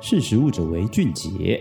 识食物者为俊杰。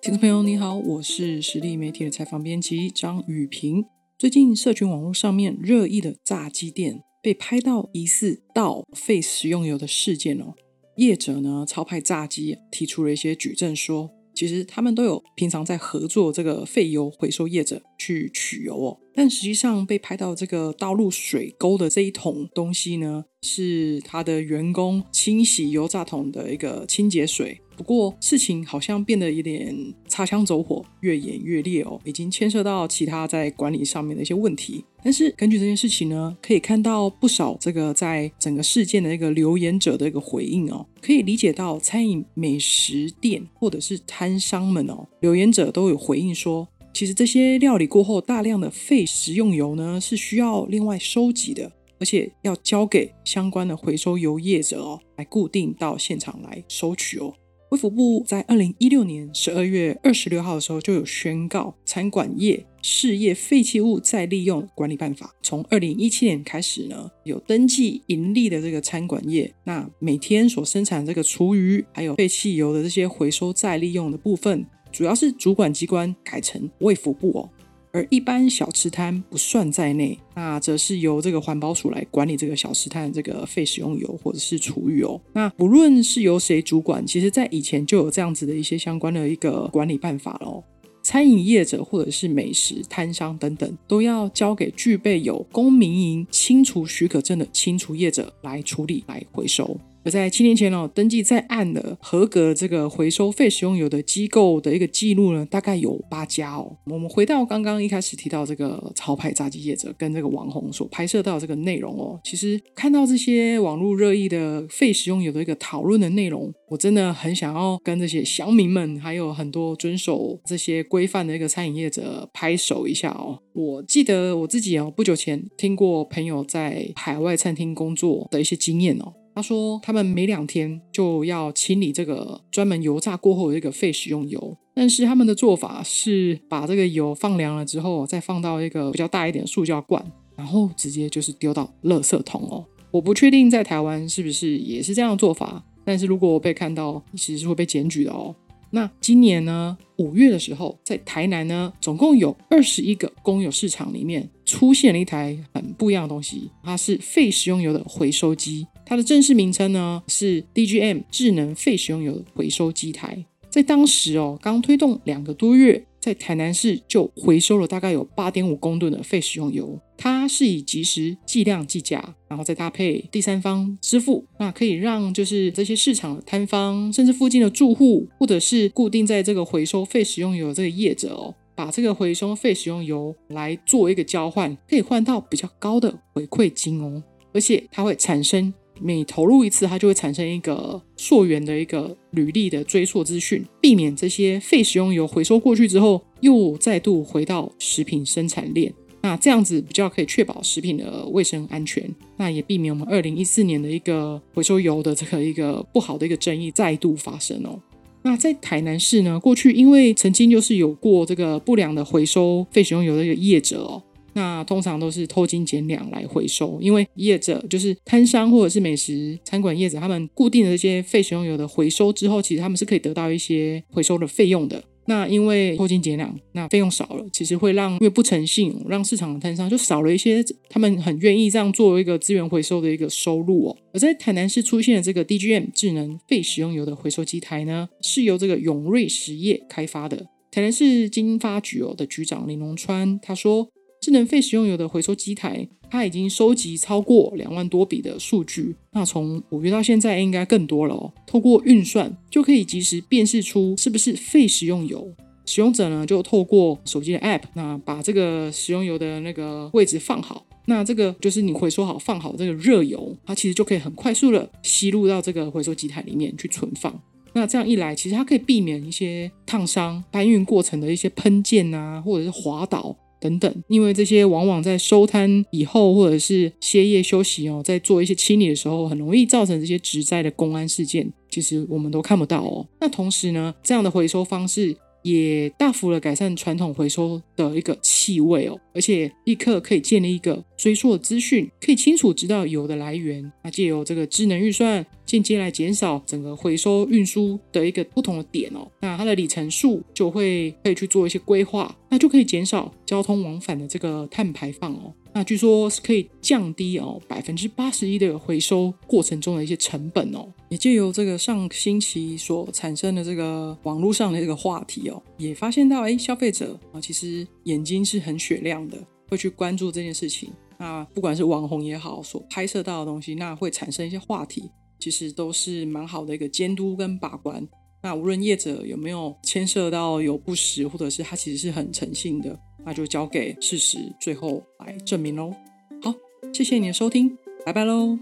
听众朋友，你好，我是实力媒体的采访编辑张雨萍。最近社群网络上面热议的炸鸡店被拍到疑似倒废食用油的事件哦，业者呢超派炸鸡提出了一些举证说，其实他们都有平常在合作这个废油回收业者去取油哦，但实际上被拍到这个倒入水沟的这一桶东西呢，是他的员工清洗油炸桶的一个清洁水。不过事情好像变得有点擦枪走火，越演越烈哦，已经牵涉到其他在管理上面的一些问题。但是根据这件事情呢，可以看到不少这个在整个事件的一个留言者的一个回应哦，可以理解到餐饮美食店或者是摊商们哦，留言者都有回应说，其实这些料理过后大量的废食用油呢，是需要另外收集的，而且要交给相关的回收油业者哦，来固定到现场来收取哦。卫福部在二零一六年十二月二十六号的时候就有宣告，餐馆业事业废弃物再利用管理办法，从二零一七年开始呢，有登记盈利的这个餐馆业，那每天所生产这个厨余还有废弃油的这些回收再利用的部分，主要是主管机关改成卫福部哦。而一般小吃摊不算在内，那则是由这个环保署来管理这个小吃摊的这个废食用油或者是厨余哦。那不论是由谁主管，其实在以前就有这样子的一些相关的一个管理办法喽。餐饮业者或者是美食摊商等等，都要交给具备有公民营清除许可证的清除业者来处理来回收。而在七年前哦，登记在案的合格这个回收废食用油的机构的一个记录呢，大概有八家哦。我们回到刚刚一开始提到这个潮牌炸鸡业者跟这个网红所拍摄到这个内容哦，其实看到这些网络热议的废食用油的一个讨论的内容，我真的很想要跟这些乡民们，还有很多遵守这些规范的一个餐饮业者拍手一下哦。我记得我自己哦，不久前听过朋友在海外餐厅工作的一些经验哦。他说，他们每两天就要清理这个专门油炸过后的这个废食用油，但是他们的做法是把这个油放凉了之后，再放到一个比较大一点的塑胶罐，然后直接就是丢到垃圾桶哦。我不确定在台湾是不是也是这样的做法，但是如果我被看到，其实是会被检举的哦。那今年呢，五月的时候，在台南呢，总共有二十一个公有市场里面出现了一台很不一样的东西，它是废食用油的回收机。它的正式名称呢是 DGM 智能废食用油回收机台，在当时哦，刚推动两个多月，在台南市就回收了大概有八点五公吨的废食用油。它是以即时计量计价，然后再搭配第三方支付，那可以让就是这些市场的摊方，甚至附近的住户，或者是固定在这个回收废食用油的这个业者哦，把这个回收废食用油来做一个交换，可以换到比较高的回馈金哦，而且它会产生。每投入一次，它就会产生一个溯源的一个履历的追溯资讯，避免这些废食用油回收过去之后又再度回到食品生产链。那这样子比较可以确保食品的卫生安全，那也避免我们二零一四年的一个回收油的这个一个不好的一个争议再度发生哦。那在台南市呢，过去因为曾经就是有过这个不良的回收废食用油的一个业者哦。那通常都是偷斤减两来回收，因为业者就是摊商或者是美食餐馆业者，他们固定的这些废食用油的回收之后，其实他们是可以得到一些回收的费用的。那因为偷斤减两，那费用少了，其实会让因为不诚信，让市场的摊商就少了一些他们很愿意这样作为一个资源回收的一个收入哦。而在台南市出现的这个 DGM 智能废食用油的回收机台呢，是由这个永瑞实业开发的。台南市经发局哦的局长林龙川他说。智能废食用油的回收机台，它已经收集超过两万多笔的数据。那从五月到现在，应该更多了哦。透过运算，就可以及时辨识出是不是废食用油。使用者呢，就透过手机的 App，那把这个食用油的那个位置放好。那这个就是你回收好放好这个热油，它其实就可以很快速的吸入到这个回收机台里面去存放。那这样一来，其实它可以避免一些烫伤、搬运过程的一些喷溅啊，或者是滑倒。等等，因为这些往往在收摊以后，或者是歇业休息哦，在做一些清理的时候，很容易造成这些职灾的公安事件。其实我们都看不到哦。那同时呢，这样的回收方式也大幅的改善传统回收的一个气味哦，而且立刻可以建立一个追溯的资讯，可以清楚知道油的来源。那借由这个智能预算，间接来减少整个回收运输的一个不同的点哦。那它的里程数就会可以去做一些规划，那就可以减少交通往返的这个碳排放哦。那据说是可以降低哦百分之八十一的回收过程中的一些成本哦，也借由这个上星期所产生的这个网络上的这个话题哦，也发现到哎，消费者啊其实眼睛是很雪亮的，会去关注这件事情。那不管是网红也好，所拍摄到的东西，那会产生一些话题，其实都是蛮好的一个监督跟把关。那无论业者有没有牵涉到有不实，或者是他其实是很诚信的。那就交给事实最后来证明喽。好，谢谢你的收听，拜拜喽。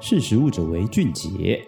识时务者为俊杰。